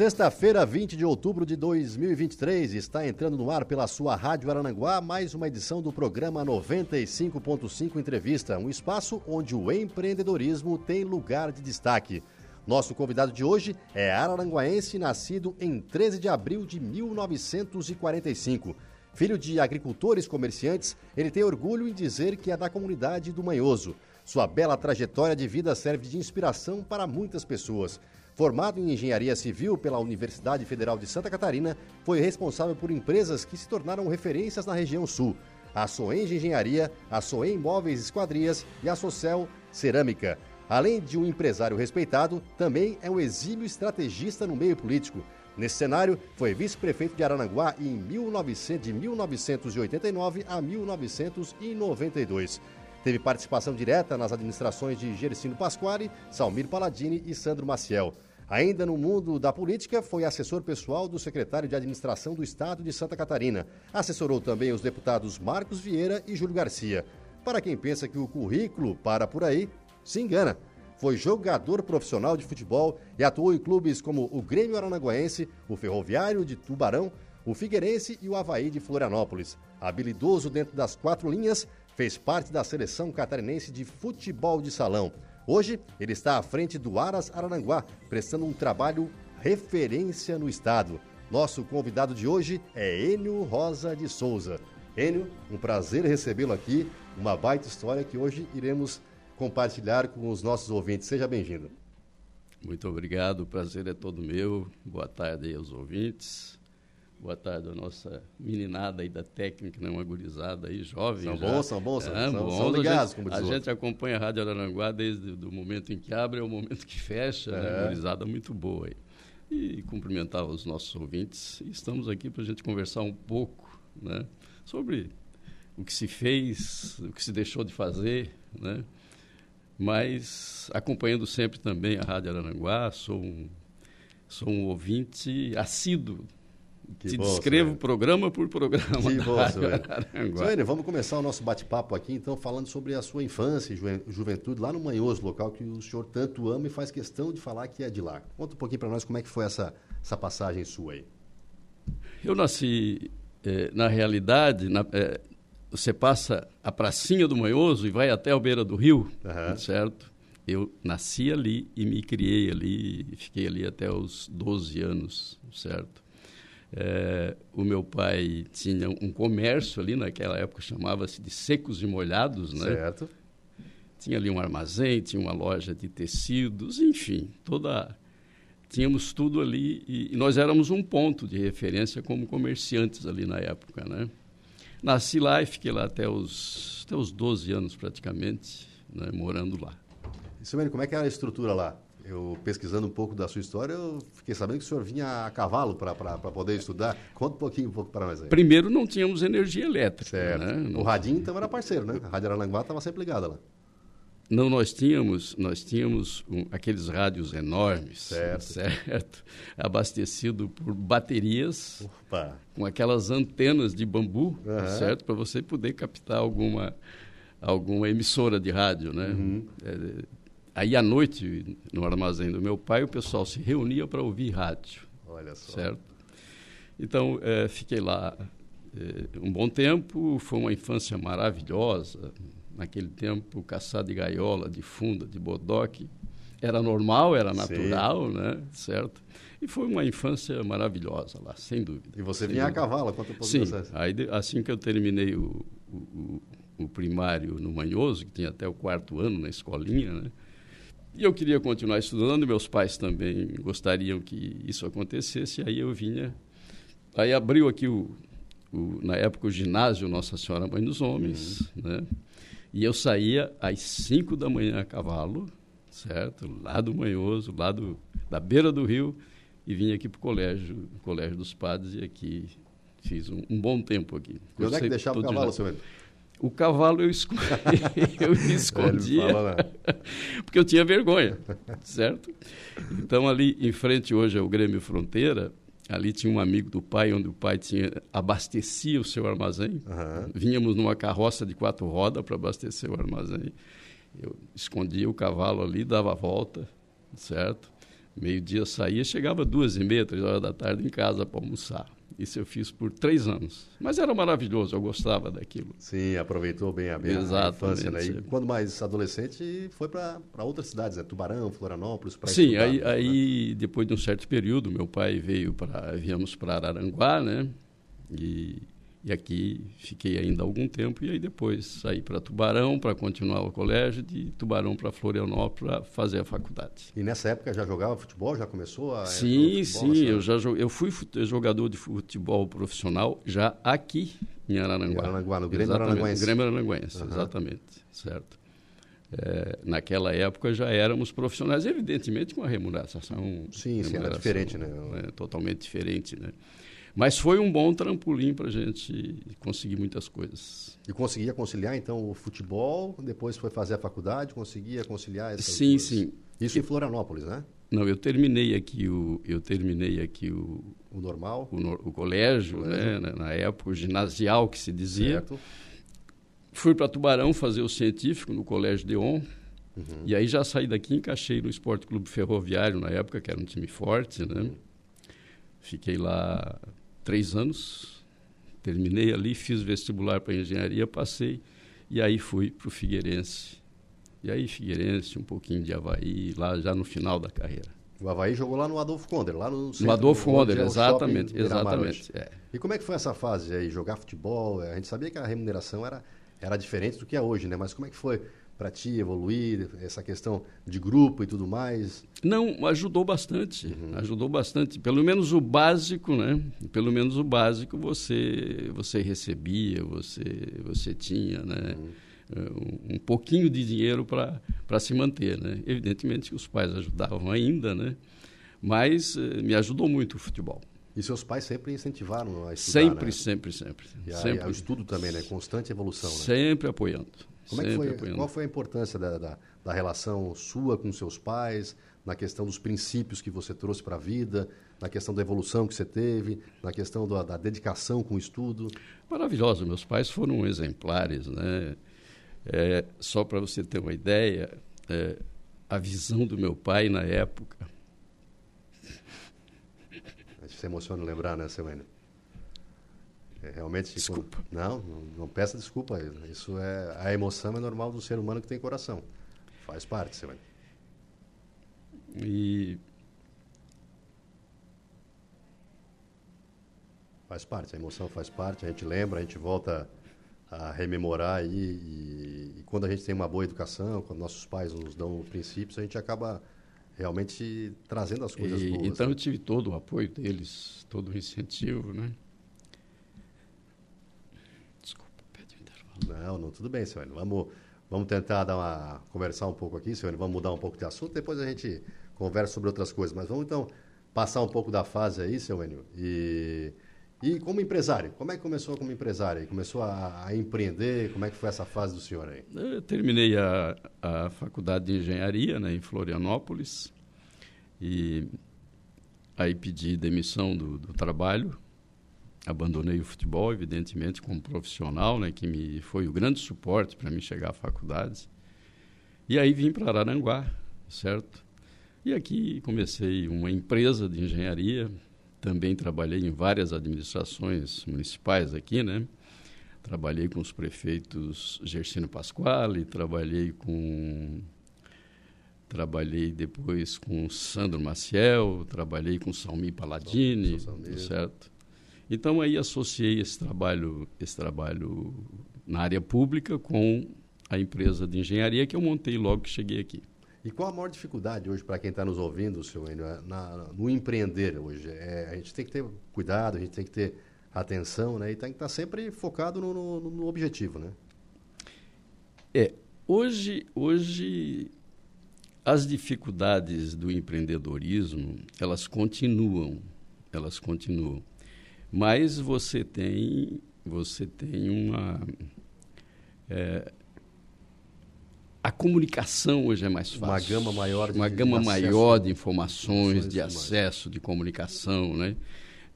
Sexta-feira, 20 de outubro de 2023, está entrando no ar pela sua Rádio Arananguá mais uma edição do programa 95.5 Entrevista, um espaço onde o empreendedorismo tem lugar de destaque. Nosso convidado de hoje é araranguaense, nascido em 13 de abril de 1945. Filho de agricultores comerciantes, ele tem orgulho em dizer que é da comunidade do Manhoso. Sua bela trajetória de vida serve de inspiração para muitas pessoas. Formado em engenharia civil pela Universidade Federal de Santa Catarina, foi responsável por empresas que se tornaram referências na região sul. A Soenge Engenharia, a Soen Móveis Esquadrias e a Socel Cerâmica. Além de um empresário respeitado, também é um exímio estrategista no meio político. Nesse cenário, foi vice-prefeito de Arananguá em 1900, de 1989 a 1992. Teve participação direta nas administrações de Gericino Pasquale, Salmir Paladini e Sandro Maciel. Ainda no mundo da política, foi assessor pessoal do secretário de Administração do Estado de Santa Catarina. Assessorou também os deputados Marcos Vieira e Júlio Garcia. Para quem pensa que o currículo para por aí, se engana. Foi jogador profissional de futebol e atuou em clubes como o Grêmio Aranaguaense, o Ferroviário de Tubarão, o Figueirense e o Havaí de Florianópolis. Habilidoso dentro das quatro linhas, fez parte da seleção catarinense de futebol de salão. Hoje, ele está à frente do Aras Araranguá, prestando um trabalho referência no estado. Nosso convidado de hoje é Enio Rosa de Souza. Enio, um prazer recebê-lo aqui, uma baita história que hoje iremos compartilhar com os nossos ouvintes. Seja bem-vindo. Muito obrigado, o prazer é todo meu. Boa tarde aos ouvintes. Boa tarde a nossa meninada aí da técnica, né? uma gurizada aí, jovem. São bons, são bons, é, são, bons. são ligados, como diz A gente acompanha a Rádio Araranguá desde o momento em que abre ao momento que fecha, né? é. né? gurizada muito boa aí. E cumprimentar os nossos ouvintes. E estamos aqui para a gente conversar um pouco né? sobre o que se fez, o que se deixou de fazer, né? mas acompanhando sempre também a Rádio Araranguá, sou um, sou um ouvinte assíduo que Te bom, descrevo programa por programa. Que bom, Suene, vamos começar o nosso bate-papo aqui, então, falando sobre a sua infância e ju juventude lá no Manhoso, local que o senhor tanto ama e faz questão de falar que é de lá. Conta um pouquinho para nós como é que foi essa, essa passagem sua aí. Eu nasci, eh, na realidade, na, eh, você passa a pracinha do Manhoso e vai até a beira do rio, uhum. certo? Eu nasci ali e me criei ali, fiquei ali até os 12 anos, certo? É, o meu pai tinha um comércio ali, naquela época chamava-se de secos e molhados, né? Certo. Tinha ali um armazém, tinha uma loja de tecidos, enfim, toda tínhamos tudo ali e, e nós éramos um ponto de referência como comerciantes ali na época, né? Nasci lá e fiquei lá até os, até os 12 anos praticamente, né, morando lá. E, Silvênio, como é que era a estrutura lá? Eu pesquisando um pouco da sua história, eu fiquei sabendo que o senhor vinha a cavalo para poder estudar. Conta um pouquinho um pouco para nós aí. Primeiro não tínhamos energia elétrica. Certo. Né? O radinho então era parceiro, né? A Rádio Aranguá estava sempre ligada lá. Não, nós tínhamos, nós tínhamos um, aqueles rádios enormes, certo, certo abastecido por baterias, Opa. com aquelas antenas de bambu, uhum. certo, para você poder captar alguma alguma emissora de rádio, né? Uhum. É, Aí à noite, no armazém do meu pai, o pessoal se reunia para ouvir rádio. Olha só. Certo? Então, é, fiquei lá é, um bom tempo, foi uma infância maravilhosa. Naquele tempo, caçar de gaiola, de funda, de bodoque, era normal, era natural, Sim. né? Certo? E foi uma infância maravilhosa lá, sem dúvida. E você vinha dúvida. a cavalo, quanto pouco Sim, aí, assim que eu terminei o, o, o primário no Manhoso, que tinha até o quarto ano na escolinha, né? E eu queria continuar estudando, meus pais também gostariam que isso acontecesse, aí eu vinha. Aí abriu aqui, o, o na época, o ginásio Nossa Senhora Mãe dos Homens, uhum. né? E eu saía às 5 da manhã a cavalo, certo? Lá do Manhoso, lá do, da beira do rio, e vim aqui para o colégio, colégio dos padres, e aqui fiz um, um bom tempo aqui. Onde é que deixava o cavalo, seu O cavalo eu, esco... eu escondia, porque eu tinha vergonha, certo? Então ali em frente hoje é o Grêmio Fronteira, ali tinha um amigo do pai, onde o pai tinha abastecia o seu armazém. Uhum. Vínhamos numa carroça de quatro rodas para abastecer o armazém. Eu escondia o cavalo ali, dava a volta, certo? Meio-dia saía, chegava duas e meia, três horas da tarde em casa para almoçar. Isso eu fiz por três anos. Mas era maravilhoso, eu gostava daquilo. Sim, aproveitou bem a, bem a infância, né? E quando mais adolescente, foi para outras cidades, né? Tubarão, Florianópolis, para Sim, aí, né? aí depois de um certo período, meu pai veio para, viemos para Araranguá, né? E e aqui fiquei ainda algum tempo e aí depois saí para Tubarão para continuar o colégio, de Tubarão para Florianópolis para fazer a faculdade. E nessa época já jogava futebol? Já começou a Sim, futebol, sim, eu já eu fui jogador de futebol profissional já aqui em Araranguá. Em Araranguá, no Grêmio Araranguense. Grêmio Araranguense, uhum. exatamente, certo. É, naquela época já éramos profissionais, evidentemente com a remuneração. Sim, sim, era diferente, né? É, totalmente diferente, né? Mas foi um bom trampolim para a gente conseguir muitas coisas. E conseguia conciliar, então, o futebol, depois foi fazer a faculdade, conseguia conciliar essas Sim, duas... sim. Isso em Florianópolis, né? Não, eu terminei aqui o, eu terminei aqui o, o normal, o, o colégio, o colégio. Né, na época o ginasial que se dizia. Certo. Fui para Tubarão fazer o científico no Colégio Deon. Uhum. E aí já saí daqui, encaixei no Esporte Clube Ferroviário na época, que era um time forte, né? Uhum. Fiquei lá três anos, terminei ali, fiz vestibular para engenharia, passei, e aí fui para o Figueirense. E aí Figueirense, um pouquinho de Havaí, lá já no final da carreira. O Havaí jogou lá no Adolfo Conde, lá no centro, No Adolfo Conde, é exatamente, exatamente. É. E como é que foi essa fase aí, jogar futebol? A gente sabia que a remuneração era, era diferente do que é hoje, né? Mas como é que foi para ti evoluir, essa questão de grupo e tudo mais? Não, ajudou bastante, uhum. ajudou bastante. Pelo menos o básico, né? Pelo menos o básico você você recebia, você você tinha, né? Uhum. Um, um pouquinho de dinheiro para se manter, né? Evidentemente que os pais ajudavam ainda, né? Mas eh, me ajudou muito o futebol. E seus pais sempre incentivaram a estudar, Sempre, né? sempre, sempre. E sempre. o estudo também, né? Constante evolução, né? Sempre apoiando. Como é que foi, qual foi a importância da, da, da, relação sua com seus pais, na questão dos princípios que você trouxe para a vida, na questão da evolução que você teve, na questão da, da dedicação com o estudo? Maravilhoso. Meus pais foram exemplares, né? É, só para você ter uma ideia, é, a visão do meu pai na época. Se emociona lembrar, né? É, realmente. Desculpa. Não, não, não, peça desculpa. Isso é a emoção é normal do ser humano que tem coração. Faz parte, você vai. E faz parte. A emoção faz parte. A gente lembra, a gente volta a rememorar aí e, e quando a gente tem uma boa educação, quando nossos pais nos dão princípios, a gente acaba realmente trazendo as coisas e, boas. Então né? eu tive todo o apoio deles, todo o incentivo, né? Não, não, tudo bem, senhor. Vamos, vamos tentar dar uma, conversar um pouco aqui, senhor. Vamos mudar um pouco de assunto, depois a gente conversa sobre outras coisas. Mas vamos então passar um pouco da fase aí, seu Enio. E, e como empresário, como é que começou como empresário? Começou a, a empreender? Como é que foi essa fase do senhor aí? Eu terminei a, a faculdade de engenharia né, em Florianópolis e aí pedi demissão do, do trabalho abandonei o futebol, evidentemente, como profissional, né, que me foi o grande suporte para mim chegar à faculdade. E aí vim para Araranguá, certo? E aqui comecei uma empresa de engenharia, também trabalhei em várias administrações municipais aqui, né? Trabalhei com os prefeitos Gersino Pasquale, trabalhei com trabalhei depois com Sandro Maciel, trabalhei com Salmi Paladini, certo? Então aí associei esse trabalho, esse trabalho na área pública com a empresa de engenharia que eu montei logo que cheguei aqui. E qual a maior dificuldade hoje para quem está nos ouvindo, senhor Enio, na, no empreender hoje? É, a gente tem que ter cuidado, a gente tem que ter atenção, né? E tem que estar tá sempre focado no, no, no objetivo, né? É, hoje, hoje as dificuldades do empreendedorismo, elas continuam, elas continuam. Mas você tem, você tem uma é, a comunicação hoje é mais fácil. Uma gama maior de, uma gama de maior de informações, de acesso, de comunicação, né?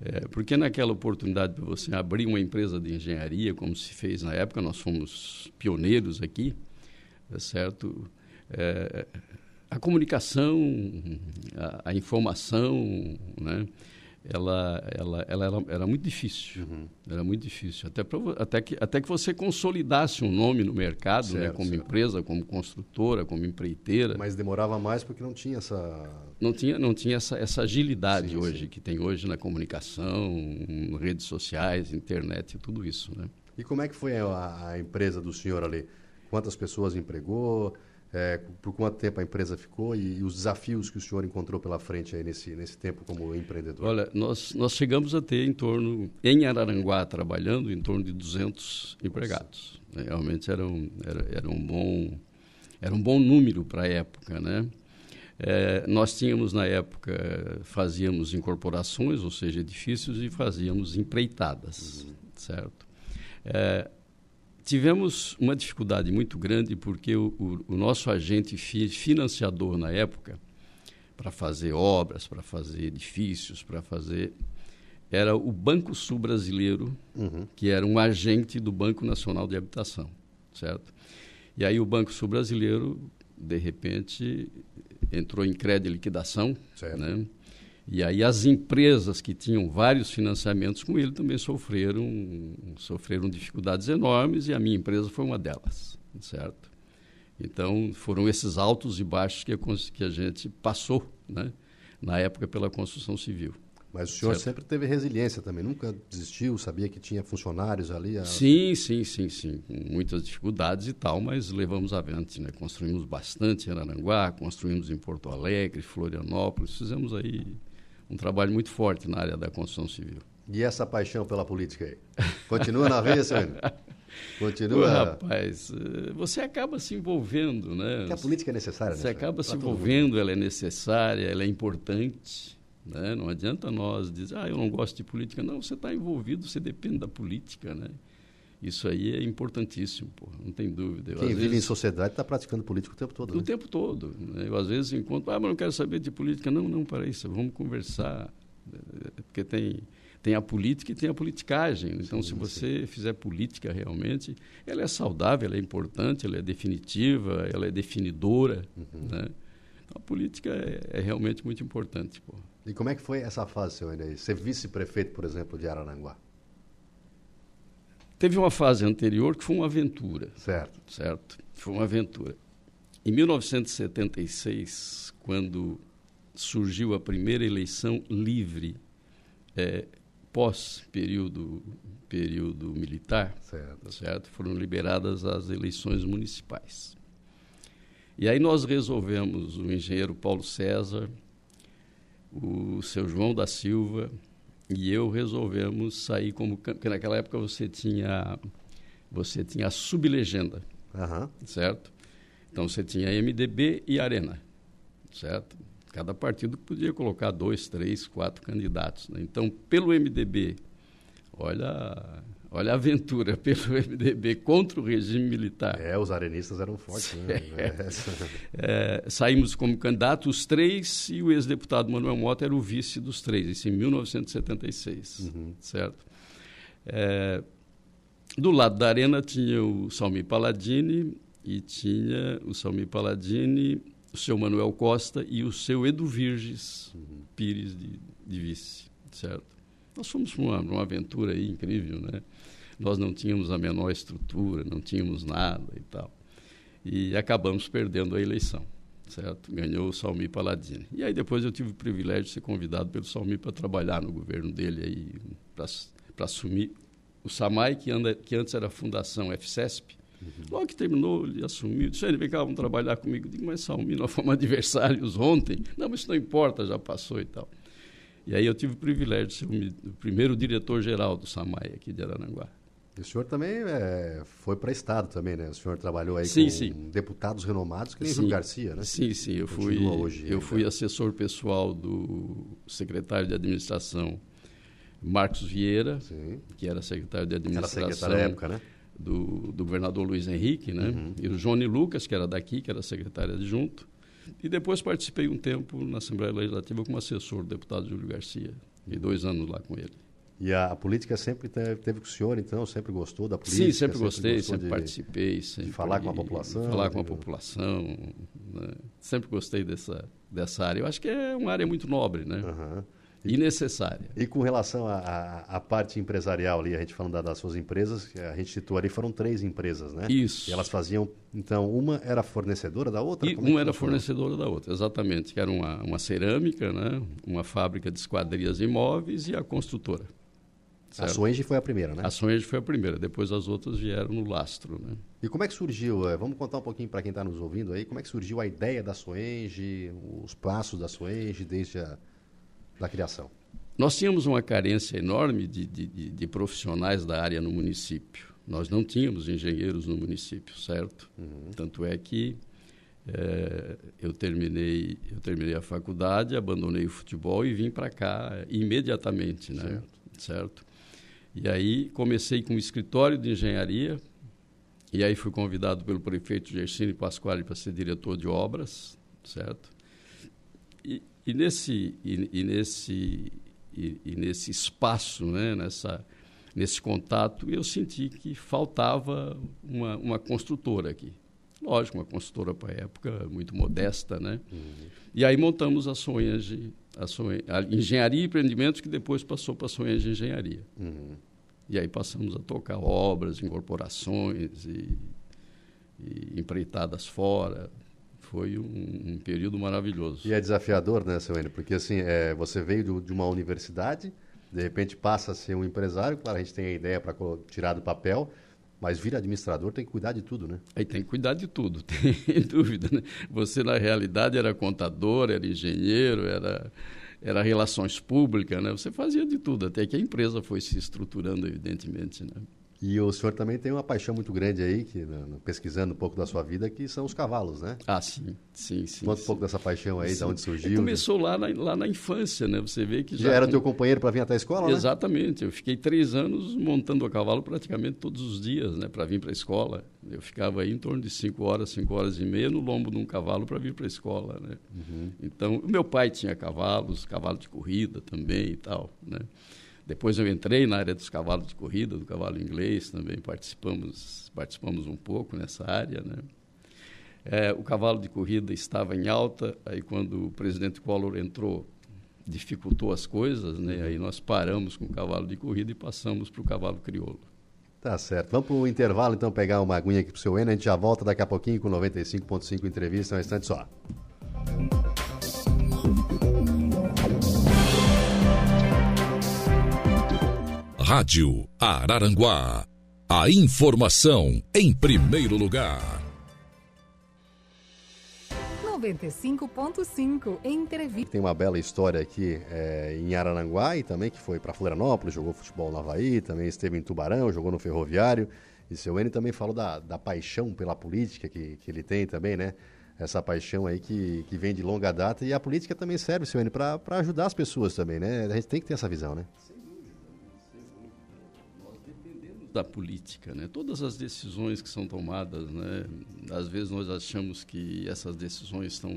É, porque naquela oportunidade para você abrir uma empresa de engenharia, como se fez na época, nós fomos pioneiros aqui, tá certo? É, a comunicação, a, a informação, né? Ela, ela, ela era, era muito difícil. Uhum. Era muito difícil. Até, pra, até, que, até que você consolidasse um nome no mercado, né, certo, né, como certo. empresa, como construtora, como empreiteira. Mas demorava mais porque não tinha essa. Não tinha, não tinha essa, essa agilidade sim, hoje, sim. que tem hoje na comunicação, redes sociais, internet e tudo isso. Né? E como é que foi a, a empresa do senhor ali? Quantas pessoas empregou? É, por quanto tempo a empresa ficou e, e, os desafios que o senhor encontrou pela frente aí nesse, nesse tempo como empreendedor? Olha, nós, nós chegamos a ter em torno, em Araranguá, trabalhando, em torno de 200 empregados. Né? Realmente era um, era, era, um bom, era um bom número para a época, né? É, nós tínhamos na época, fazíamos incorporações, ou seja, edifícios, e fazíamos empreitadas, uhum. certo? É, tivemos uma dificuldade muito grande porque o, o, o nosso agente fi, financiador na época, para fazer obras, para fazer edifícios, para fazer. Era o Banco Sul Brasileiro, uhum. que era um agente do Banco Nacional de Habitação, certo? E aí o Banco Sul Brasileiro, de repente, entrou em crédito e liquidação, certo. né? E aí as empresas que tinham vários financiamentos com ele também sofreram, sofreram dificuldades enormes e a minha empresa foi uma delas, certo? Então foram esses altos e baixos que a, que a gente passou, né? Na época pela construção civil. Mas o senhor certo? sempre teve resiliência também, nunca desistiu, sabia que tinha funcionários ali? A... Sim, sim, sim, sim, com muitas dificuldades e tal, mas levamos avante, né? Construímos bastante em Aranguá, construímos em Porto Alegre, Florianópolis, fizemos aí um trabalho muito forte na área da construção civil. E essa paixão pela política aí? Continua na veia, senhor? Continua. rapaz, eh, você acaba se envolvendo, né? Porque a política é necessária, Você né, acaba se envolvendo, ela é necessária, ela é importante. Né? Não adianta nós dizer, ah, eu não gosto de política. Não, você está envolvido, você depende da política, né? Isso aí é importantíssimo, pô, não tem dúvida. Eu, Quem vive vezes, em sociedade está praticando política o tempo todo. O né? tempo todo. Né? Eu, às vezes, encontro, ah, mas não quero saber de política. Não, não, para isso, vamos conversar. Porque tem, tem a política e tem a politicagem. Então, sim, se você sim. fizer política realmente, ela é saudável, ela é importante, ela é definitiva, ela é definidora. Uhum. Né? Então, a política é, é, realmente muito importante. Pô. E como é que foi essa fase, ainda aí? Ser vice-prefeito, por exemplo, de Araranguá? Teve uma fase anterior que foi uma aventura. Certo. Certo? Foi uma aventura. Em 1976, quando surgiu a primeira eleição livre é, pós período período militar, certo. certo? Foram liberadas as eleições municipais. E aí nós resolvemos o engenheiro Paulo César, o seu João da Silva, e eu resolvemos sair como porque naquela época você tinha você tinha a sublegenda, uhum. certo? Então você tinha MDB e Arena, certo? Cada partido podia colocar dois, três, quatro candidatos. Né? Então pelo MDB, olha Olha a aventura pelo MDB contra o regime militar. É, os arenistas eram fortes. Né? É. é, saímos como candidato os três e o ex-deputado Manuel Mota era o vice dos três, isso em 1976, uhum. certo? É, do lado da arena tinha o Salmi Palladini e tinha o Salmi Palladini, o seu Manuel Costa e o seu Edu Virges uhum. Pires de, de vice, certo? Nós fomos uma, uma aventura aí incrível, né? nós não tínhamos a menor estrutura, não tínhamos nada e tal. E acabamos perdendo a eleição, certo? Ganhou o Salmi Paladini. E aí depois eu tive o privilégio de ser convidado pelo Salmi para trabalhar no governo dele aí, para assumir o SAMAI, que, anda, que antes era a Fundação FCESP. Uhum. Logo que terminou, ele assumiu, disse, ele vem cá, vamos trabalhar comigo. Eu digo, mas Salmi, nós fomos adversários ontem. Não, mas isso não importa, já passou e tal. E aí eu tive o privilégio de ser o primeiro diretor-geral do SAMAI aqui de Arananguá. E o senhor também é, foi para Estado também, né? O senhor trabalhou aí sim, com sim. deputados renomados, que nem sim. Júlio Garcia, né? Sim, sim. Eu fui, hoje, eu fui assessor pessoal do secretário de administração Marcos Vieira, que era secretário de administração. Era secretário da época, né? Do, do governador Luiz Henrique, né? Uhum. E o Johnny Lucas, que era daqui, que era secretário adjunto. E depois participei um tempo na Assembleia Legislativa como assessor do deputado Júlio Garcia. E dois anos lá com ele. E a, a, política sempre teve, teve com o senhor, então? Sempre gostou da política? Sim, sempre gostei, sempre, sempre de, participei. Sempre, de falar com a população? falar com a população. Né? Sempre gostei dessa, dessa área. Eu acho que é uma área muito nobre, né? Uhum. E, e necessária. E com relação à parte empresarial ali, a gente falando das suas empresas, a gente citou ali, foram três empresas, né? Isso. E elas faziam, então, uma era fornecedora da outra? E uma é era fornecedora da outra, exatamente. Que era uma, uma cerâmica, né? uma fábrica de esquadrias imóveis e a construtora. Certo? A Soenge foi a primeira, né? A Soenge foi a primeira, depois as outras vieram no lastro, né? E como é que surgiu, eh, vamos contar um pouquinho para quem está nos ouvindo aí, como é que surgiu a ideia da Soenge, os passos da Soenge desde a da criação? Nós tínhamos uma carência enorme de, de, de, profissionais da área no município. Nós não tínhamos engenheiros no município, certo? Uhum. Tanto é que é, eu terminei eu terminei a faculdade, abandonei o futebol e vim para cá imediatamente, né? Certo. certo? E aí comecei com um escritório de engenharia, e aí fui convidado pelo prefeito Gersine Pasquale para ser diretor de obras, certo? E, e nesse, e, e nesse, e, e, nesse espaço, né, nessa, nesse contato, eu senti que faltava uma, uma construtora aqui. Lógico, uma construtora para a época muito modesta, né? Uhum. E aí montamos a Sonhage a, a engenharia e empreendimentos que depois passou para a de Engenharia. Uhum. E aí passamos a tocar obras, incorporações e, e empreitadas fora. Foi um, um, período maravilhoso. E é desafiador, né, seu Enio? Porque assim, é, você veio de, de uma universidade, de repente passa a ser um empresário, claro, a gente tem a ideia para tirar do papel, mas vira administrador tem que cuidar de tudo, né? Aí tem que cuidar de tudo, tem dúvida. Né? Você, na realidade, era contador, era engenheiro, era, era relações públicas, né? Você fazia de tudo, até que a empresa foi se estruturando, evidentemente, né? E o senhor também tem uma paixão muito grande aí, que, pesquisando um pouco da sua vida, que são os cavalos, né? Ah, sim, sim, sim. Conta um pouco dessa paixão aí, sim. de onde surgiu. Começou lá na, lá na infância, né? Você vê que já... Já era teu companheiro para vir até a escola, né? Exatamente. Né? Eu fiquei três anos montando a cavalo praticamente todos os dias, né? Para vir para a escola. Eu ficava aí em torno de cinco horas, cinco horas e meia no lombo de um cavalo para vir para a escola, né? Uhum. Então, o meu pai tinha cavalos, cavalo de corrida também e tal, né? Depois eu entrei na área dos cavalos de corrida, do cavalo inglês também, participamos, participamos um pouco nessa área. Né? É, o cavalo de corrida estava em alta, aí quando o presidente Collor entrou, dificultou as coisas, né? aí nós paramos com o cavalo de corrida e passamos para o cavalo crioulo. Tá certo. Vamos para o intervalo, então, pegar uma aguinha aqui para o seu Eno. A gente já volta daqui a pouquinho com 95.5 entrevista, um instante só. Rádio Araranguá. A informação em primeiro lugar. 95.5 entrevista. Tem uma bela história aqui é, em Araranguá e também que foi para Florianópolis, jogou futebol no Havaí, também esteve em Tubarão, jogou no Ferroviário. E seu N também falou da, da paixão pela política que, que ele tem também, né? Essa paixão aí que, que vem de longa data. E a política também serve, seu N, para ajudar as pessoas também, né? A gente tem que ter essa visão, né? Da política, né? Todas as decisões que são tomadas, né? Às vezes nós achamos que essas decisões estão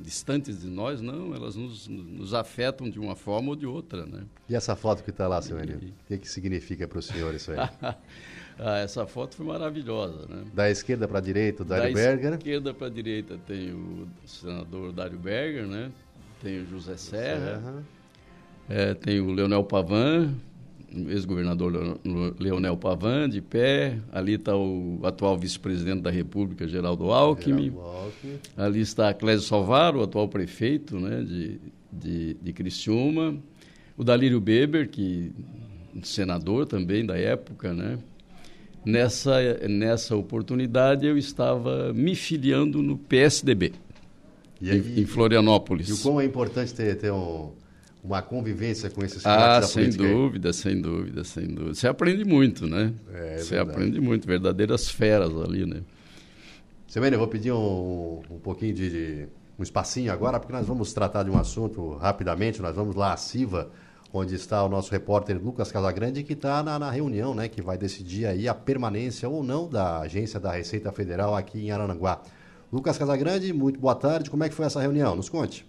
distantes de nós, não, elas nos, nos afetam de uma forma ou de outra, né? E essa foto que está lá, seu Enio, o que, que significa para o senhor isso aí? ah, essa foto foi maravilhosa, né? Da esquerda para a direita, o Dário da Berger. Da esquerda para a direita tem o senador Dário Berger, né? Tem o José Serra, Serra. É, tem o Leonel Pavan, ex-governador Leonel Pavan, de pé. Ali está o atual vice-presidente da República, Geraldo Alckmin. Geraldo Alckmin. Ali está Clésio Salvaro, o atual prefeito né, de, de, de Criciúma. O Dalírio Beber, que senador também da época, né? Nessa, nessa oportunidade eu estava me filiando no PSDB, aí, em, em, Florianópolis. E o quão é importante ter, ter um uma convivência com esses Ah, sem dúvida, sem dúvida, sem dúvida. Você aprende muito, né? É, é Você aprende muito, verdadeiras feras ali, né? Semene, eu vou pedir um, um pouquinho de, de, um espacinho agora, porque nós vamos tratar de um assunto rapidamente. Nós vamos lá à CIVA, onde está o nosso repórter Lucas Casagrande, que está na, na, reunião, né, que vai decidir aí a permanência ou não da agência da Receita Federal aqui em Arananguá. Lucas Casagrande, muito boa tarde. Como é que foi essa reunião? Nos conte.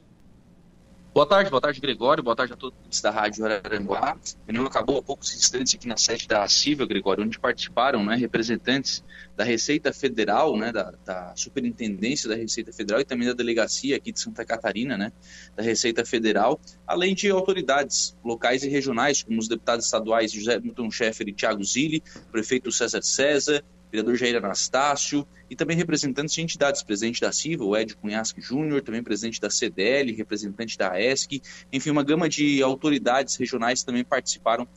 Boa tarde, boa tarde, Gregório. Boa tarde a todos da Rádio Araranguá. A reunião acabou há poucos instantes aqui na sede da CIVA, Gregório, onde participaram né, representantes da Receita Federal, né, da, da, Superintendência da Receita Federal e também da Delegacia aqui de Santa Catarina, né, da Receita Federal, além de autoridades locais e regionais, como os deputados estaduais José Milton Schaeffer e Tiago Zilli, prefeito César César, vereador Jair Anastácio, e também representantes de entidades, presidente da CIVA, o Ed Cunhasque Júnior, também presidente da CDL, representante da ESC, enfim, uma gama de autoridades regionais também participaram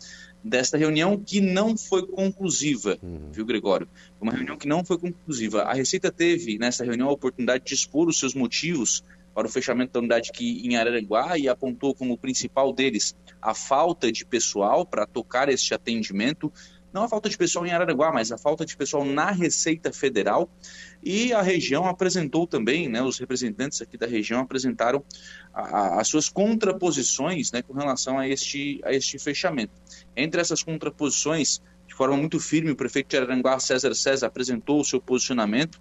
desta reunião que não foi conclusiva, uhum. viu, Gregório? Uma reunião que não foi conclusiva. A Receita teve nessa reunião a oportunidade de expor os seus motivos para o fechamento da unidade aqui em Araranguá e apontou como principal deles a falta de pessoal para tocar este atendimento, não a falta de pessoal em Araranguá, mas a falta de pessoal na Receita Federal. E a região apresentou também, né, os representantes aqui da região apresentaram a, a, as suas contraposições né, com relação a este, a este fechamento. Entre essas contraposições, de forma muito firme, o prefeito de Araranguá, César César, apresentou o seu posicionamento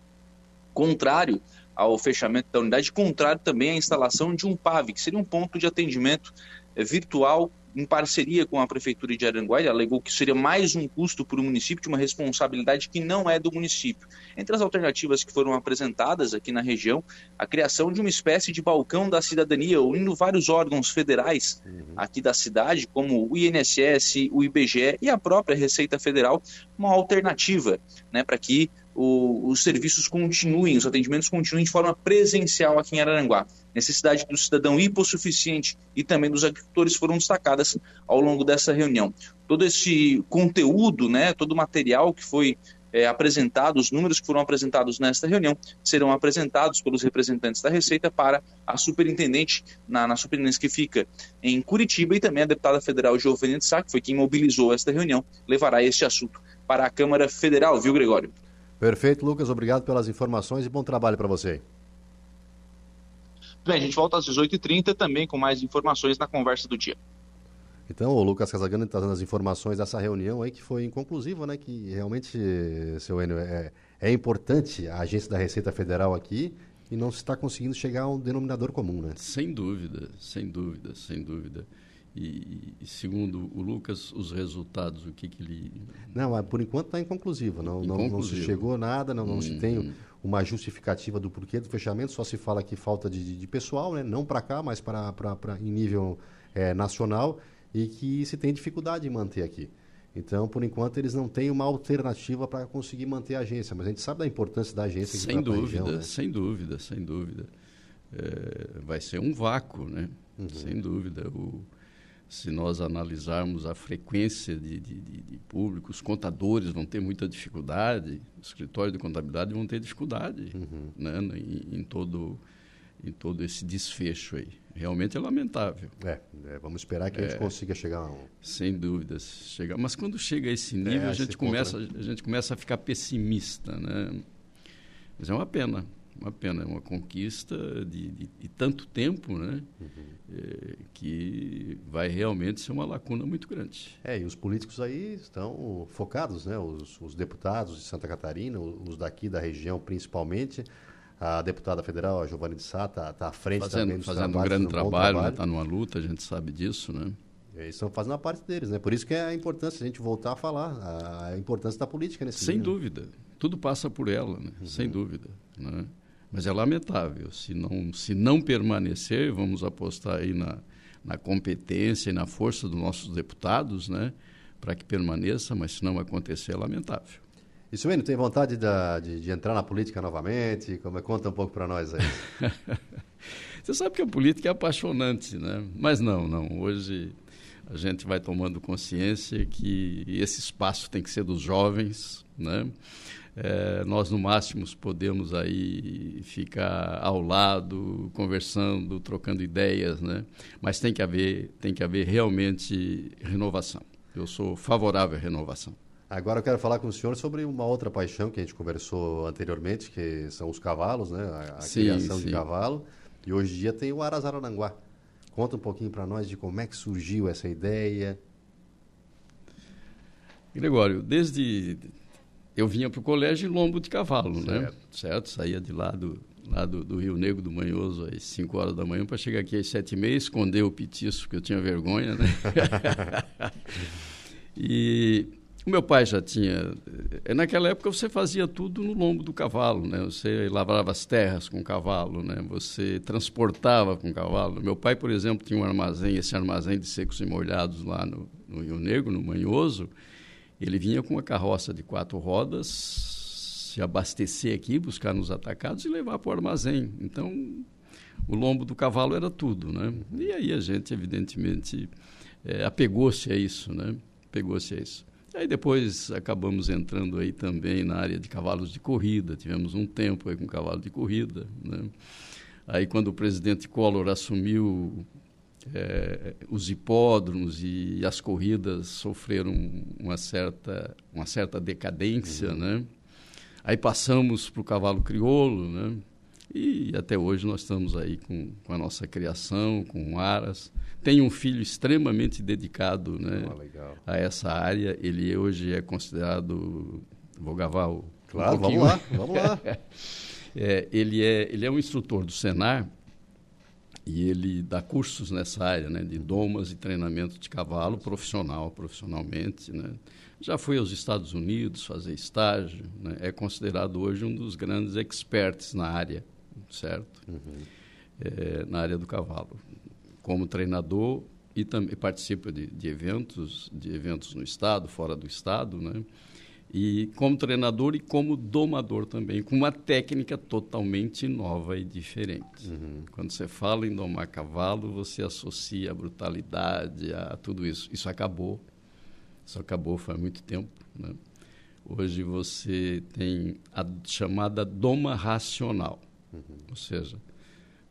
contrário ao fechamento da unidade, contrário também à instalação de um PAV, que seria um ponto de atendimento eh, virtual em parceria com a Prefeitura de Aranguá, ele alegou que seria mais um custo para o município, de uma responsabilidade que não é do município. Entre as alternativas que foram apresentadas aqui na região, a criação de uma espécie de balcão da cidadania, unindo vários órgãos federais uhum. aqui da cidade, como o INSS, o IBGE e a própria Receita Federal, uma alternativa né, para que o, os serviços continuem, os atendimentos continuem de forma presencial aqui em Araranguá. Necessidade do cidadão hipossuficiente e também dos agricultores foram destacadas ao longo dessa reunião. Todo esse conteúdo, né, todo o material que foi é, apresentado, os números que foram apresentados nesta reunião, serão apresentados pelos representantes da Receita para a superintendente, na, na superintendência que fica em Curitiba, e também a deputada federal Giovanni de Sá, que foi quem mobilizou esta reunião, levará este assunto para a Câmara Federal, viu, Gregório? Perfeito, Lucas. Obrigado pelas informações e bom trabalho para você. Bem, a gente volta às 18h30 também com mais informações na conversa do dia. Então, o Lucas Casagano está dando as informações dessa reunião aí que foi inconclusiva, né? Que realmente, seu Enio, é, é importante a agência da Receita Federal aqui e não se está conseguindo chegar a um denominador comum, né? Sem dúvida, sem dúvida, sem dúvida. E, e, segundo o Lucas, os resultados, o que, que ele. Não, por enquanto está inconclusivo. Não, não, não, se chegou nada, não, não hum, se tem hum. uma justificativa do porquê do fechamento, só se fala que falta de, de pessoal, né? não para cá, mas para em nível é, nacional, e que se tem dificuldade em manter aqui. Então, por enquanto, eles não têm uma alternativa para conseguir manter a agência, mas a gente sabe da importância da agência. Sem dúvida, região, né? sem dúvida, sem dúvida. É, vai ser um vácuo, né? Uhum. Sem dúvida. O, se nós analisarmos a frequência de, de, de, de público, os contadores vão ter muita dificuldade, os escritórios de contabilidade vão ter dificuldade uhum. né, em, em, todo, em todo esse desfecho aí. Realmente é lamentável. É, é vamos esperar que a gente é, consiga chegar a um... Sem dúvidas. Chegar, mas quando chega a esse nível, é, a, gente começa, ponto, né? a gente começa a ficar pessimista. Né? Mas é uma pena uma pena, é uma conquista de, de, de tanto tempo, né? Uhum. É, que vai realmente ser uma lacuna muito grande. É, e os políticos aí estão focados, né? Os, os deputados de Santa Catarina, os daqui da região principalmente, a deputada federal, a Giovanni de Sá, está tá à frente fazendo, também dos Fazendo um grande trabalho, está né? Numa luta, a gente sabe disso, né? Eles estão fazendo a parte deles, né? Por isso que é a importância a gente voltar a falar, a importância da política nesse Sem dúvida. Tudo passa por ela, né? Uhum. Sem dúvida. Né? Mas é lamentável. Se não, se não permanecer, vamos apostar aí na, na competência e na força dos nossos deputados, né? Para que permaneça, mas se não acontecer, é lamentável. E Suene, tem vontade de, de, de, entrar na política novamente? Como é, conta um pouco para nós aí. Você sabe que a política é apaixonante, né? Mas não, não. Hoje a gente vai tomando consciência que esse espaço tem que ser dos jovens, né? É, nós no máximo podemos aí ficar ao lado, conversando, trocando ideias, né? Mas tem que haver, tem que haver realmente renovação. Eu sou favorável à renovação. Agora eu quero falar com o senhor sobre uma outra paixão que a gente conversou anteriormente, que são os cavalos, né? A, a sim, criação sim. de cavalo. E hoje em dia tem o Arazarananguá. Conta um pouquinho para nós de como é que surgiu essa ideia. Gregório, desde eu vinha para o colégio lombo de cavalo, né? certo. né? Certo? Saía de lá do, lá do, do, Rio Negro do Manhoso às 5 horas da manhã para chegar aqui às 7 e meia, esconder o petiço, porque eu tinha vergonha, né? e o meu pai já tinha. Eh, naquela época você fazia tudo no lombo do cavalo, né? Você lavrava as terras com o cavalo, né? Você transportava com o cavalo. Meu pai, por exemplo, tinha um armazém, esse armazém de secos e molhados lá no, no Rio Negro, no Manhoso. Ele vinha com uma carroça de quatro rodas, se abastecer aqui, buscar nos atacados e levar para o armazém. Então, o lombo do cavalo era tudo, né? E aí a gente, evidentemente, é, apegou-se a isso, né? Apegou-se a isso. Aí depois acabamos entrando aí também na área de cavalos de corrida. Tivemos um tempo aí com cavalo de corrida, né? Aí quando o presidente Collor assumiu é, os hipódromos e as corridas sofreram uma certa, uma certa decadência, uhum. né? Aí passamos para o cavalo crioulo, né? E até hoje nós estamos aí com, com a nossa criação, com aras. Tem um filho extremamente dedicado né, oh, a essa área. Ele hoje é considerado, vou gavar o Claro, um vamos lá, vamos lá. é, ele, é, ele é um instrutor do Senar e ele dá cursos nessa área, né, de domas e treinamento de cavalo profissional, profissionalmente, né. Já foi aos Estados Unidos fazer estágio, né, é considerado hoje um dos grandes experts na área, certo? Uhum. É, na área do cavalo, como treinador e também participa de, de eventos, de eventos no estado, fora do estado, né? E como treinador e como domador também, com uma técnica totalmente nova e diferente. Uhum. Quando você fala em domar cavalo, você associa a brutalidade a tudo isso. Isso acabou. Isso acabou faz muito tempo. Né? Hoje você tem a chamada doma racional, uhum. ou seja,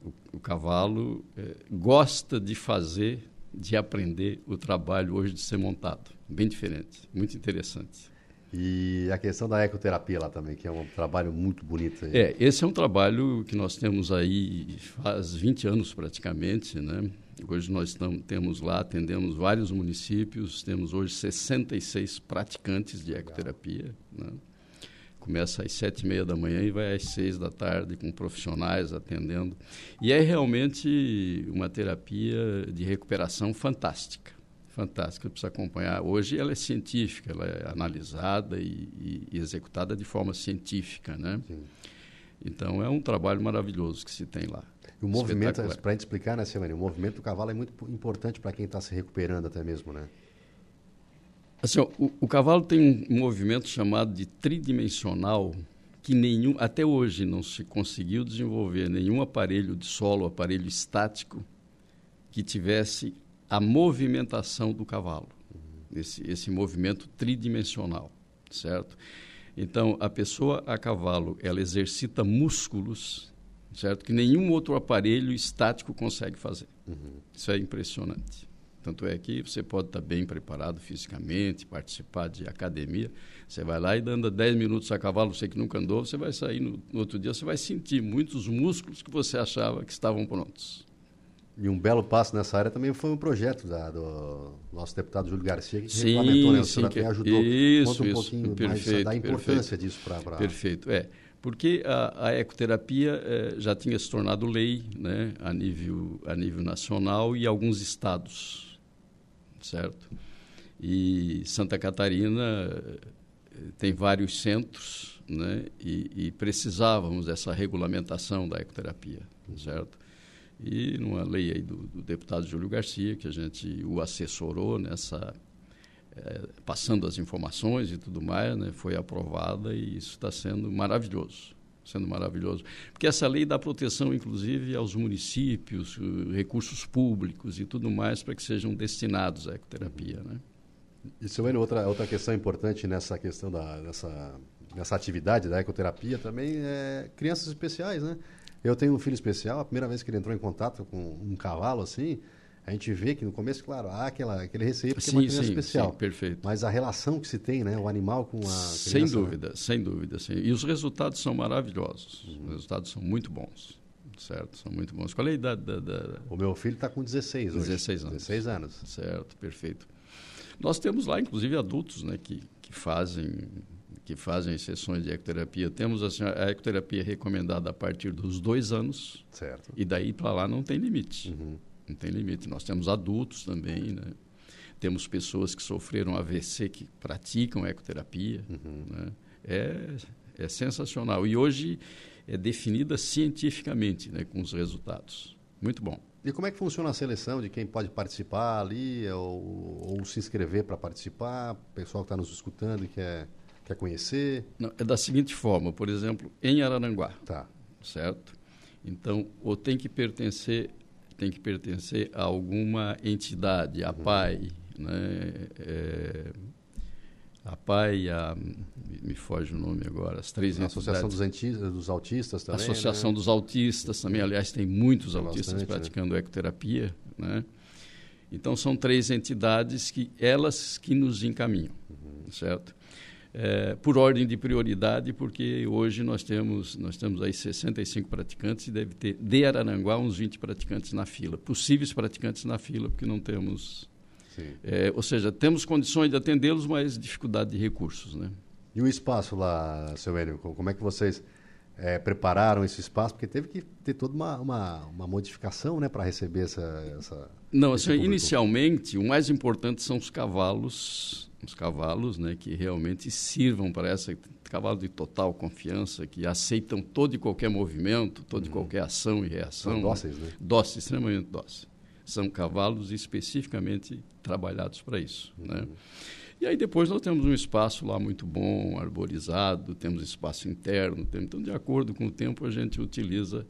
o, o cavalo é, gosta de fazer, de aprender o trabalho hoje de ser montado. Bem diferente, muito interessante. E a questão da ecoterapia lá também, que é um trabalho muito bonito. Aí. É, esse é um trabalho que nós temos aí faz 20 anos praticamente, né? Hoje nós tam, temos lá, atendemos vários municípios, temos hoje 66 praticantes de ecoterapia, né? Começa às sete e meia da manhã e vai às seis da tarde com profissionais atendendo. E é realmente uma terapia de recuperação fantástica fantástica, precisa acompanhar. Hoje ela é científica, ela é analisada e, e executada de forma científica, né? Sim. Então é um trabalho maravilhoso que se tem lá. E o movimento, para a gente explicar, né, Silvânia, o movimento do cavalo é muito importante para quem está se recuperando até mesmo, né? Assim, ó, o, o, cavalo tem um movimento chamado de tridimensional que nenhum, até hoje não se conseguiu desenvolver nenhum aparelho de solo, aparelho estático que tivesse a movimentação do cavalo, esse, esse movimento tridimensional, certo? Então, a pessoa a cavalo, ela exercita músculos, certo? Que nenhum outro aparelho estático consegue fazer. Uhum. Isso é impressionante. Tanto é que você pode estar bem preparado fisicamente, participar de academia. Você vai lá e dando 10 minutos a cavalo, você que nunca andou, você vai sair no, no outro dia, você vai sentir muitos músculos que você achava que estavam prontos. E um belo passo nessa área também foi um projeto da, do nosso deputado Júlio Garcia, que sim, regulamentou, né? O senhor que, ajudou. Isso, Conta um isso, pouquinho perfeito, mais da importância perfeito, disso para... Pra... Perfeito, é. Porque a, a ecoterapia eh, já tinha se tornado lei né, a, nível, a nível nacional e alguns estados, certo? E Santa Catarina eh, tem vários centros né, e, e precisávamos dessa regulamentação da ecoterapia, certo? E numa lei aí do, do, deputado Júlio Garcia, que a gente o assessorou nessa, é, passando as informações e tudo mais, né, foi aprovada e isso está sendo maravilhoso, sendo maravilhoso. Porque essa lei dá proteção, inclusive, aos municípios, recursos públicos e tudo mais para que sejam destinados à ecoterapia, né? E, Silvano, outra, outra questão importante nessa questão da, dessa nessa atividade da ecoterapia também é crianças especiais, né? Eu tenho um filho especial, a primeira vez que ele entrou em contato com um cavalo assim, a gente vê que no começo, claro, há aquela, aquele receio porque sim, é uma criança sim, especial. Sim, perfeito. Mas a relação que se tem, né? O animal com a criança, Sem né? dúvida, né? sem dúvida. Sim. E os resultados são maravilhosos. Uhum. Os resultados são muito bons. Certo, são muito bons. Qual é a idade da... da... O meu filho está com 16 hoje. 16 anos. 16 anos. Certo, perfeito. Nós temos lá, inclusive, adultos né, que, que fazem que fazem sessões de ecoterapia. Temos assim, a ecoterapia recomendada a partir dos dois anos. Certo. E daí para lá não tem limite. Uhum. Não tem limite. Nós temos adultos também, né? Temos pessoas que sofreram AVC que praticam ecoterapia. Uhum. Né? É, é sensacional. E hoje é definida cientificamente né, com os resultados. Muito bom. E como é que funciona a seleção de quem pode participar ali ou, ou se inscrever para participar? O pessoal que está nos escutando e quer Quer conhecer? Não, é da seguinte forma, por exemplo, em Araranguá. Tá. Certo? Então, ou tem que pertencer tem que pertencer a alguma entidade, a uhum. PAI, né? É, a PAI, a, me foge o nome agora, as três a Associação dos, antistas, dos Autistas também. Associação né? dos Autistas também, aliás, tem muitos tem autistas bastante, né? praticando né? ecoterapia, né? Então são três entidades que elas que nos encaminham, uhum. certo? É, por ordem de prioridade, porque hoje nós temos, nós temos aí 65 praticantes e deve ter de Araranguá uns 20 praticantes na fila, possíveis praticantes na fila, porque não temos. É, ou seja, temos condições de atendê-los, mas dificuldade de recursos. Né? E o espaço lá, seu Enio, como é que vocês é, prepararam esse espaço? Porque teve que ter toda uma, uma, uma modificação né, para receber essa, essa. Não, assim, inicialmente, o mais importante são os cavalos os cavalos né, que realmente sirvam para essa cavalo de total confiança, que aceitam todo e qualquer movimento, toda e uhum. qualquer ação e reação. São dóceis, né? Dóceis, extremamente dóceis. São cavalos especificamente trabalhados para isso. Uhum. Né? E aí depois nós temos um espaço lá muito bom, arborizado, temos espaço interno, temos, então de acordo com o tempo a gente utiliza,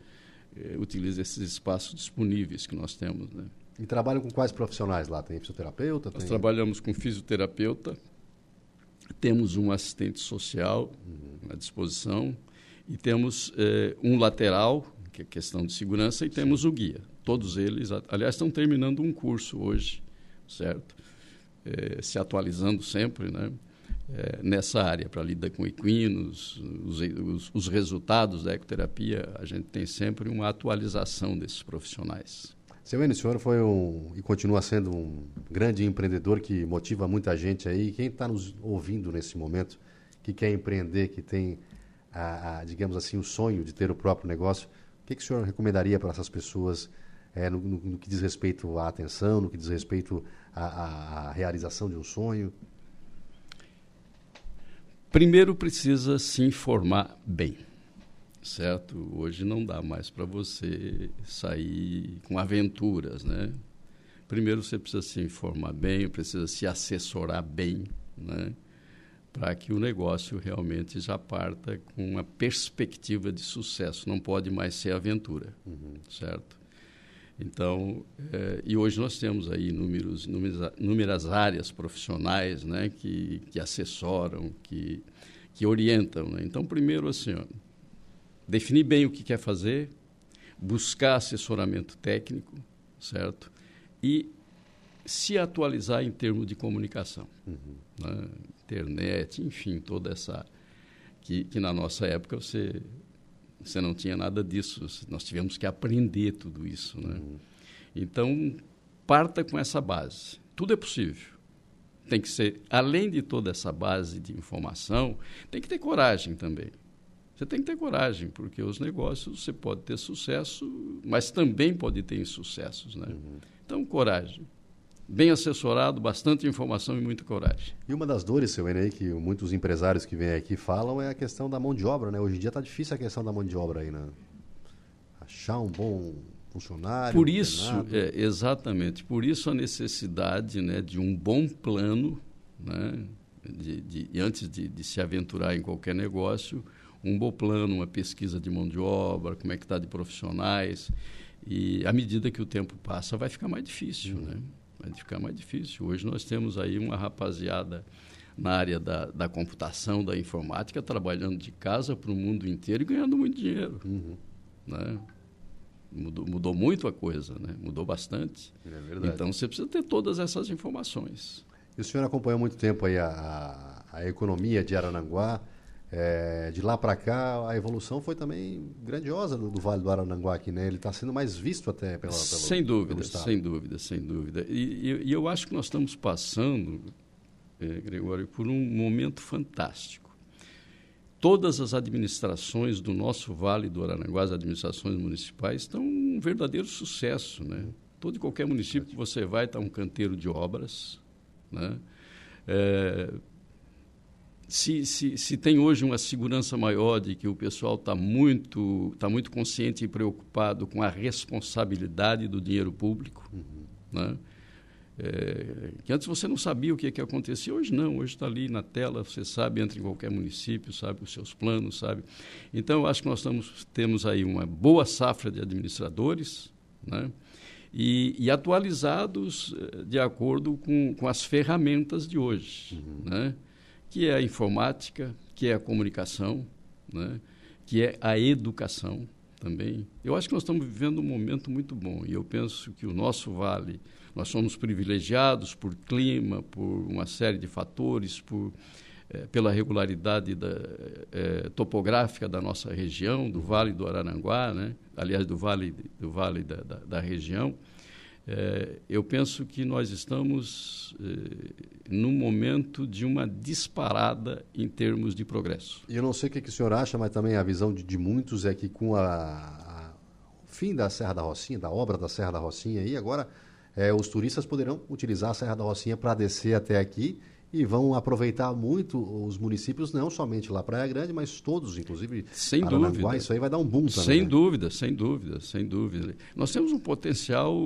eh, utiliza esses espaços disponíveis que nós temos. Né? E trabalham com quais profissionais lá? Tem fisioterapeuta? Nós trabalhamos com fisioterapeuta, temos um assistente social uhum. à disposição e temos eh, um lateral, que é questão de segurança, e Sim. temos o guia. Todos eles, aliás, estão terminando um curso hoje, certo? Eh, se atualizando sempre, né? Eh, nessa área, para lidar com equinos, os, os, os resultados da ecoterapia, a gente tem sempre uma atualização desses profissionais. Seu Enio, o senhor foi um e continua sendo um grande empreendedor que motiva muita gente aí. Quem está nos ouvindo nesse momento, que quer empreender, que tem, a, a, digamos assim, o sonho de ter o próprio negócio, o que, que o senhor recomendaria para essas pessoas é, no, no, no, que diz respeito à atenção, no que diz respeito à, à realização de um sonho? Primeiro precisa se informar bem certo? Hoje não dá mais para você sair com aventuras, né? Primeiro você precisa se informar bem, precisa se assessorar bem, né? Para que o negócio realmente já parta com uma perspectiva de sucesso. Não pode mais ser aventura, uhum. certo? Então, é, e hoje nós temos aí números, números, númeras áreas profissionais, né, que, que assessoram, que, que orientam. Né? Então, primeiro assim, ó, definir bem o que quer fazer, buscar assessoramento técnico, certo? E se atualizar em termos de comunicação. Uhum. Né? Internet, enfim, toda essa. Que, que na nossa época você, você não tinha nada disso, nós tivemos que aprender tudo isso. Né? Uhum. Então, parta com essa base. Tudo é possível. Tem que ser, além de toda essa base de informação, tem que ter coragem também. Você tem que ter coragem, porque os negócios você pode ter sucesso, mas também pode ter insucessos. Né? Uhum. Então, coragem. Bem assessorado, bastante informação e muita coragem. E uma das dores, seu Enei, que muitos empresários que vêm aqui falam é a questão da mão de obra. Né? Hoje em dia está difícil a questão da mão de obra aí. Né? Achar um bom funcionário. Por isso, é, exatamente, por isso a necessidade né, de um bom plano, né, de, de antes de, de se aventurar em qualquer negócio, um bom plano, uma pesquisa de mão de obra, como é que está de profissionais. E à medida que o tempo passa, vai ficar mais difícil, né? Vai ficar mais difícil. Hoje nós temos aí uma rapaziada na área da, da computação, da informática, trabalhando de casa para o mundo inteiro e ganhando muito dinheiro. Uhum. Né? Mudou, mudou, muito a coisa, né? mudou bastante. É então você precisa ter todas essas informações. E o senhor acompanhou muito tempo aí a, a, a economia de Arananguá. É, de lá para cá, a evolução foi também grandiosa do, do, Vale do Arananguá aqui, né? Ele está sendo mais visto até pela, pelo Sem dúvida, sem dúvida, sem dúvida. E, e, e, eu acho que nós estamos passando, é, Gregório, por um momento fantástico. Todas as administrações do nosso Vale do Arananguá, as administrações municipais, estão um verdadeiro sucesso, né? Todo e qualquer município que você vai está um canteiro de obras, né? É, se, se, se tem hoje uma segurança maior de que o pessoal está muito, tá muito consciente e preocupado com a responsabilidade do dinheiro público, uhum. né? É, que antes você não sabia o que, que acontecia, hoje não, hoje está ali na tela, você sabe, entra em qualquer município, sabe os seus planos, sabe. Então, eu acho que nós estamos, temos aí uma boa safra de administradores, né? E, e atualizados eh, de acordo com, com as ferramentas de hoje, uhum. né? Que é a informática, que é a comunicação, né? que é a educação também. Eu acho que nós estamos vivendo um momento muito bom e eu penso que o nosso vale, nós somos privilegiados por clima, por uma série de fatores, por é, pela regularidade da, é, topográfica da nossa região, do Vale do Araranguá, né? aliás, do Vale, do vale da, da, da região. É, eu penso que nós estamos é, num momento de uma disparada em termos de progresso. Eu não sei o que, que o senhor acha, mas também a visão de, de muitos é que com a, a, o fim da Serra da Rocinha, da obra da Serra da Rocinha, aí agora é, os turistas poderão utilizar a Serra da Rocinha para descer até aqui e vão aproveitar muito os municípios, não somente lá Praia Grande, mas todos, inclusive sem Aranaguá, dúvida. Isso aí vai dar um boom também. Sem né? dúvida, sem dúvida, sem dúvida. Nós temos um potencial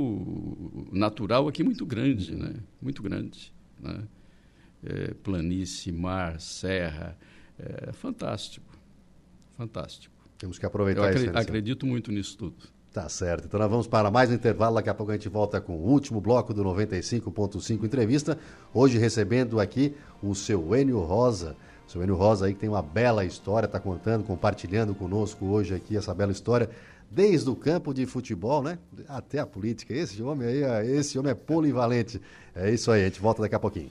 natural aqui muito grande, né? Muito grande, né? É, planície, mar, serra, é fantástico, fantástico. Temos que aproveitar Eu acredito, isso. Acredito muito nisso tudo. Tá certo. Então nós vamos para mais um intervalo. Daqui a pouco a gente volta com o último bloco do 95.5 Entrevista. Hoje recebendo aqui o seu Enio Rosa. O seu Enio Rosa aí que tem uma bela história, está contando, compartilhando conosco hoje aqui essa bela história. Desde o campo de futebol, né? Até a política. Esse homem aí, esse homem é polivalente. É isso aí, a gente volta daqui a pouquinho.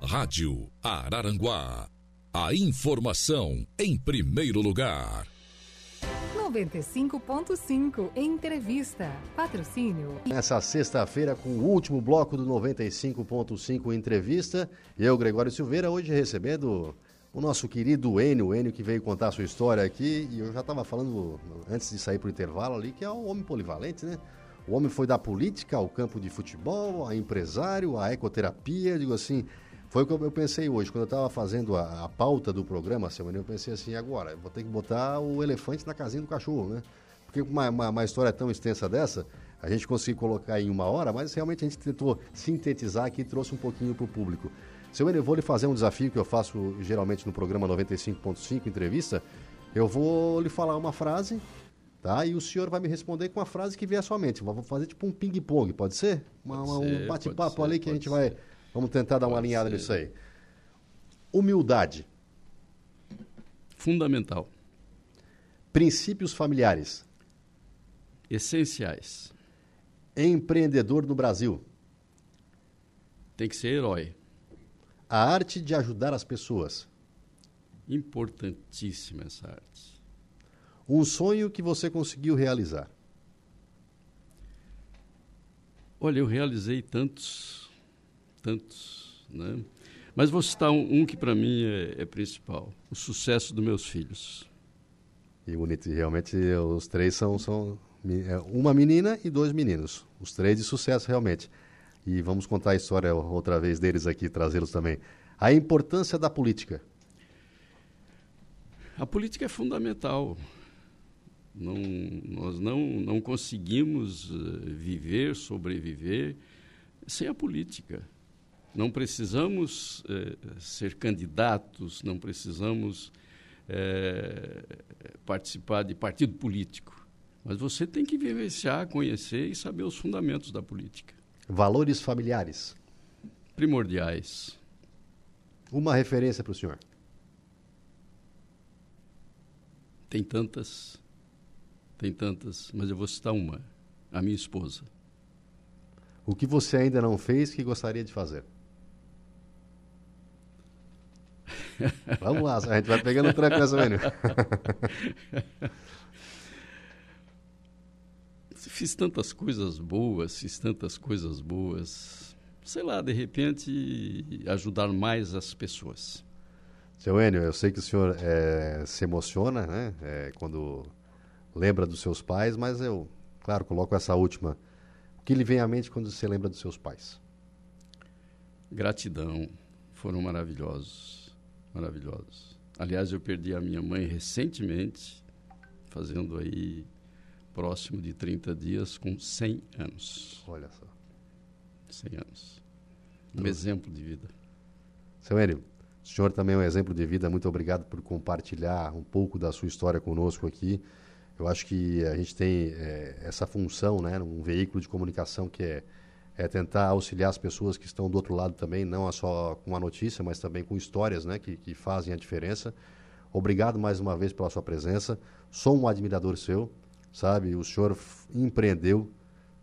Rádio Araranguá a informação em primeiro lugar. 95.5 Entrevista. Patrocínio. Nessa sexta-feira, com o último bloco do 95.5 Entrevista, eu, Gregório Silveira, hoje recebendo o nosso querido Enio, Enio que veio contar a sua história aqui, e eu já estava falando antes de sair para o intervalo ali, que é um homem polivalente, né? O homem foi da política ao campo de futebol, a empresário, a ecoterapia, digo assim, foi o que eu pensei hoje, quando eu estava fazendo a, a, pauta do programa, semana, eu pensei assim, agora, vou ter que botar o elefante na casinha do cachorro, né? Porque uma, uma, uma história tão extensa dessa, a gente conseguiu colocar em uma hora, mas realmente a gente tentou sintetizar aqui e trouxe um pouquinho para o público. Seu Enio, eu vou lhe fazer um desafio que eu faço geralmente no programa 95.5 entrevista. Eu vou lhe falar uma frase, tá? E o senhor vai me responder com a frase que vier à sua mente. Vou fazer tipo um ping-pong, pode ser? Uma, pode ser um bate-papo ali que a gente ser. vai Vamos tentar dar uma Pode alinhada ser. nisso aí. Humildade. Fundamental. Princípios familiares. Essenciais. Empreendedor no Brasil. Tem que ser herói. A arte de ajudar as pessoas. Importantíssima essa arte. Um sonho que você conseguiu realizar. Olha, eu realizei tantos tantos, né? Mas vou citar um, um que para mim é, é, principal: o sucesso dos meus filhos. E bonito, realmente os três são, são é, uma menina e dois meninos, os três de sucesso realmente. E vamos contar a história outra vez deles aqui, trazê-los também. A importância da política. A política é fundamental. Não, nós não, não conseguimos eh, viver, sobreviver sem a política. Não precisamos eh, ser candidatos, não precisamos eh, participar de partido político. Mas você tem que vivenciar, conhecer e saber os fundamentos da política. Valores familiares. primordiais. Uma referência para o senhor? Tem tantas, tem tantas, mas eu vou citar uma: a minha esposa. O que você ainda não fez que gostaria de fazer? Vamos lá, a gente vai pegando o tranco nessa menina. Fiz tantas coisas boas, fiz tantas coisas boas. Sei lá, de repente, ajudar mais as pessoas. Seu Enio, eu sei que o senhor é, se emociona né, é, quando lembra dos seus pais, mas eu, claro, coloco essa última. O que lhe vem à mente quando você lembra dos seus pais? Gratidão. Foram maravilhosos. Maravilhosos. Aliás, eu perdi a minha mãe recentemente, fazendo aí próximo de 30 dias, com 100 anos. Olha só. 100 anos. Um exemplo de vida. Seu Enio, o senhor também é um exemplo de vida. Muito obrigado por compartilhar um pouco da sua história conosco aqui. Eu acho que a gente tem é, essa função, né, um veículo de comunicação que é, é tentar auxiliar as pessoas que estão do outro lado também, não só com a notícia, mas também com histórias né, que, que fazem a diferença. Obrigado mais uma vez pela sua presença. Sou um admirador seu, sabe? O senhor empreendeu,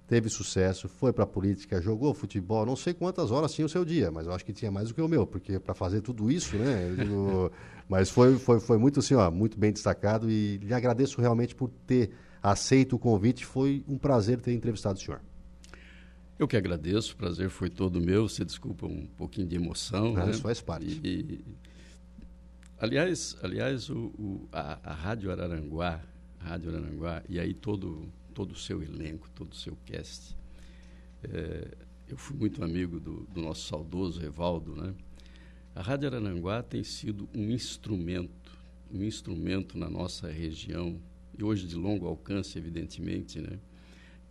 teve sucesso, foi para a política, jogou futebol, não sei quantas horas tinha o seu dia, mas eu acho que tinha mais do que o meu, porque para fazer tudo isso, né? Digo, mas foi, foi, foi muito assim, ó, muito bem destacado e lhe agradeço realmente por ter aceito o convite. Foi um prazer ter entrevistado o senhor. Eu que agradeço, o prazer foi todo meu. Você desculpa um pouquinho de emoção. Não, né? Isso faz parte. E, aliás, aliás o, o a, a Rádio Araranguá, a Rádio Araranguá, e aí todo todo o seu elenco, todo o seu cast. É, eu fui muito amigo do, do, nosso saudoso Evaldo, né? A Rádio Arananguá tem sido um instrumento, um instrumento na nossa região, e hoje de longo alcance, evidentemente, né?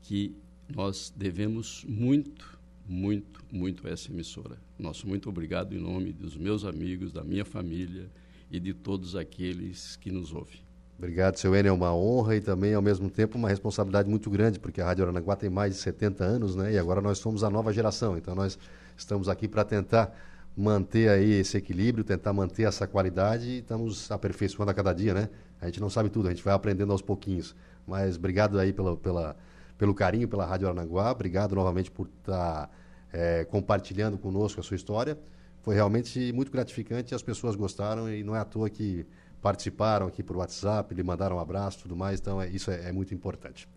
Que nós devemos muito, muito, muito a essa emissora. Nosso muito obrigado em nome dos meus amigos, da minha família e de todos aqueles que nos ouvem. Obrigado, seu Enio. É uma honra e também, ao mesmo tempo, uma responsabilidade muito grande, porque a Rádio Aranaguá tem mais de 70 anos, né? E agora nós somos a nova geração. Então, nós estamos aqui para tentar manter aí esse equilíbrio, tentar manter essa qualidade e estamos aperfeiçoando a cada dia, né? A gente não sabe tudo, a gente vai aprendendo aos pouquinhos. Mas obrigado aí pela, pela, pelo carinho pela Rádio Aranaguá. Obrigado novamente por estar tá, é, compartilhando conosco a sua história. Foi realmente muito gratificante, as pessoas gostaram e não é à toa que participaram aqui por WhatsApp, lhe mandaram um abraço tudo mais, então é, isso é, é muito importante.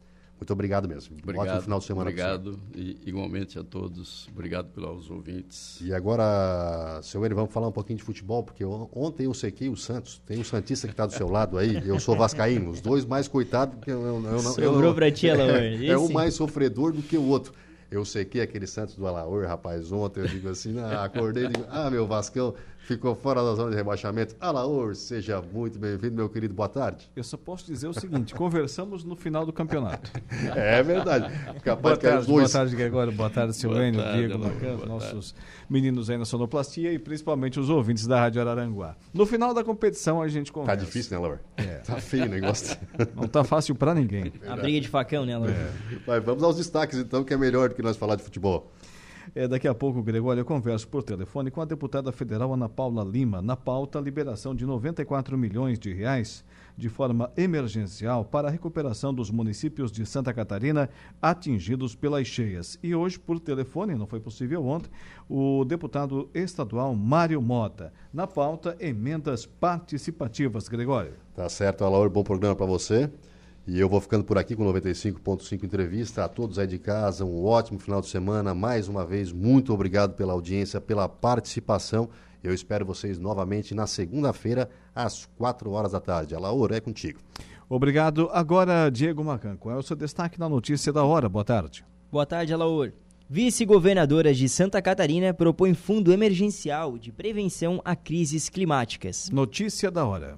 Muito obrigado mesmo. Obrigado, Ótimo final de semana. Obrigado e igualmente a todos. Obrigado pelos ouvintes. E agora, seu Eli, vamos falar um pouquinho de futebol, porque ontem eu sequei o Santos. Tem o Santista que está do seu lado aí, eu sou Vascaíno. Os dois mais coitados, porque eu, eu, eu, Sobrou eu, pra ti, é, é um mais sofredor do que o outro. Eu sequei aquele Santos do Alaor, rapaz, ontem eu digo assim, ah, acordei e digo, ah, meu Vascão, ficou fora da zona de rebaixamento. Alaor, seja muito bem-vindo, meu querido, boa tarde. Eu só posso dizer o seguinte: conversamos no final do campeonato. É verdade. Capaz boa, tarde, boa tarde, Gregório. Boa tarde, Silvênio, Diego, Lacan, nossos nossos meninos aí na sonoplastia e principalmente os ouvintes da Rádio Araranguá. No final da competição a gente conversa. Tá difícil, né, Laura? É. Tá feio o negócio. Não tá fácil para ninguém. A briga de facão, né, Laura? É. vamos aos destaques então, que é melhor do que nós falar de futebol. É, daqui a pouco, Gregório, eu converso por telefone com a deputada federal Ana Paula Lima. Na pauta, liberação de 94 milhões de reais de forma emergencial para a recuperação dos municípios de Santa Catarina atingidos pelas cheias. E hoje, por telefone, não foi possível ontem, o deputado estadual Mário Mota. Na pauta, emendas participativas, Gregório. Tá certo, Alaor, bom programa para você. E eu vou ficando por aqui com 95.5 entrevista. A todos aí de casa, um ótimo final de semana. Mais uma vez, muito obrigado pela audiência, pela participação. Eu espero vocês novamente na segunda-feira, às 4 horas da tarde. Alaor, é contigo. Obrigado. Agora, Diego Macan, qual é o seu destaque na notícia da hora? Boa tarde. Boa tarde, Alaor. Vice-governadora de Santa Catarina propõe fundo emergencial de prevenção a crises climáticas. Notícia da hora.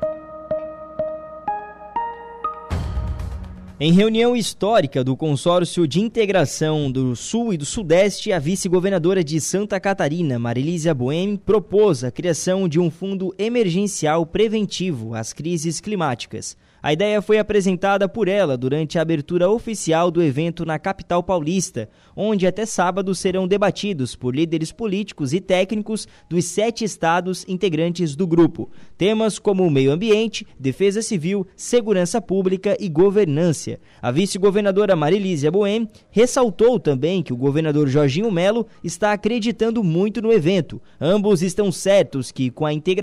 Em reunião histórica do Consórcio de Integração do Sul e do Sudeste, a vice-governadora de Santa Catarina, Marilísia Boemi, propôs a criação de um fundo emergencial preventivo às crises climáticas. A ideia foi apresentada por ela durante a abertura oficial do evento na capital paulista, onde até sábado serão debatidos por líderes políticos e técnicos dos sete estados integrantes do grupo. Temas como meio ambiente, defesa civil, segurança pública e governança. A vice-governadora Marilísia Boem ressaltou também que o governador Jorginho Melo está acreditando muito no evento. Ambos estão certos que, com a integração